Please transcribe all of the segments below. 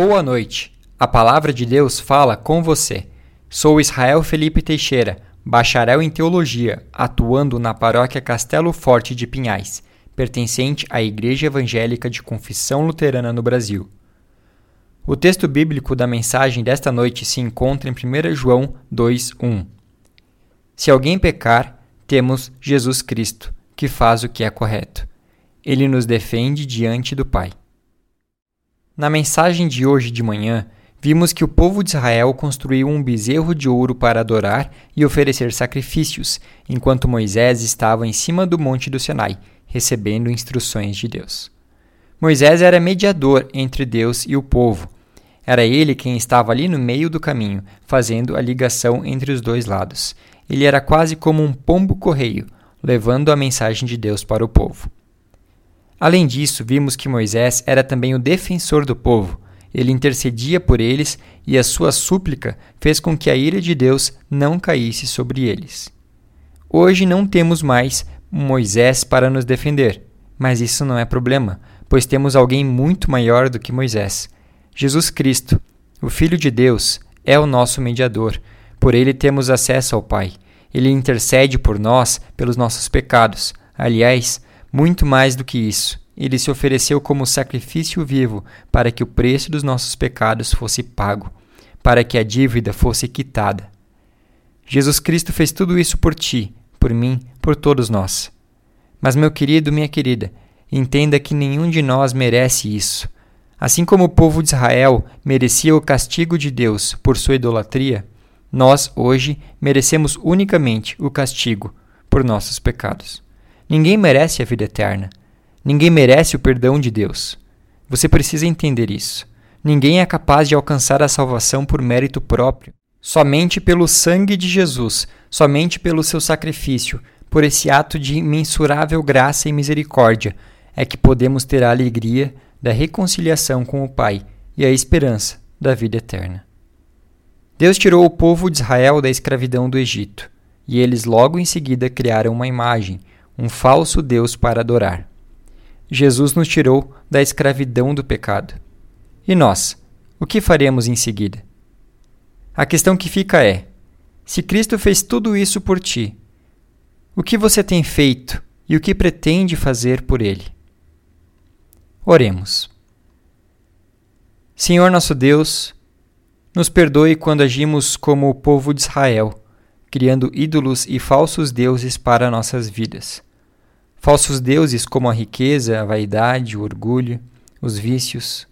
Boa noite. A palavra de Deus fala com você. Sou Israel Felipe Teixeira, bacharel em teologia, atuando na paróquia Castelo Forte de Pinhais, pertencente à Igreja Evangélica de Confissão Luterana no Brasil. O texto bíblico da mensagem desta noite se encontra em 1 João 2:1. Se alguém pecar, temos Jesus Cristo, que faz o que é correto. Ele nos defende diante do Pai. Na mensagem de hoje de manhã, vimos que o povo de Israel construiu um bezerro de ouro para adorar e oferecer sacrifícios, enquanto Moisés estava em cima do monte do Sinai, recebendo instruções de Deus. Moisés era mediador entre Deus e o povo. Era ele quem estava ali no meio do caminho, fazendo a ligação entre os dois lados. Ele era quase como um pombo-correio, levando a mensagem de Deus para o povo. Além disso, vimos que Moisés era também o defensor do povo. Ele intercedia por eles e a sua súplica fez com que a ira de Deus não caísse sobre eles. Hoje não temos mais Moisés para nos defender, mas isso não é problema, pois temos alguém muito maior do que Moisés. Jesus Cristo, o Filho de Deus, é o nosso mediador. Por ele temos acesso ao Pai. Ele intercede por nós pelos nossos pecados. Aliás, muito mais do que isso, ele se ofereceu como sacrifício vivo para que o preço dos nossos pecados fosse pago, para que a dívida fosse quitada. Jesus Cristo fez tudo isso por ti, por mim, por todos nós. Mas, meu querido, minha querida, entenda que nenhum de nós merece isso. Assim como o povo de Israel merecia o castigo de Deus por sua idolatria, nós, hoje, merecemos unicamente o castigo por nossos pecados. Ninguém merece a vida eterna. Ninguém merece o perdão de Deus. Você precisa entender isso. Ninguém é capaz de alcançar a salvação por mérito próprio. Somente pelo sangue de Jesus, somente pelo seu sacrifício, por esse ato de imensurável graça e misericórdia, é que podemos ter a alegria da reconciliação com o Pai e a esperança da vida eterna. Deus tirou o povo de Israel da escravidão do Egito, e eles logo em seguida criaram uma imagem, um falso Deus para adorar. Jesus nos tirou da escravidão do pecado. E nós, o que faremos em seguida? A questão que fica é: se Cristo fez tudo isso por ti, o que você tem feito e o que pretende fazer por Ele? Oremos. Senhor nosso Deus, nos perdoe quando agimos como o povo de Israel, criando ídolos e falsos deuses para nossas vidas. Falsos deuses como a riqueza, a vaidade, o orgulho, os vícios.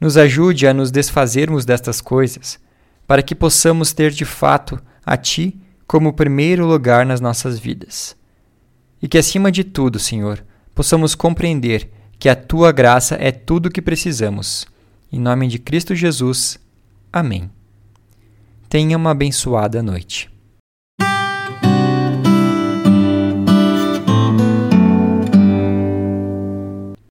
Nos ajude a nos desfazermos destas coisas, para que possamos ter de fato a Ti como primeiro lugar nas nossas vidas. E que, acima de tudo, Senhor, possamos compreender que a Tua graça é tudo o que precisamos. Em nome de Cristo Jesus. Amém. Tenha uma abençoada noite.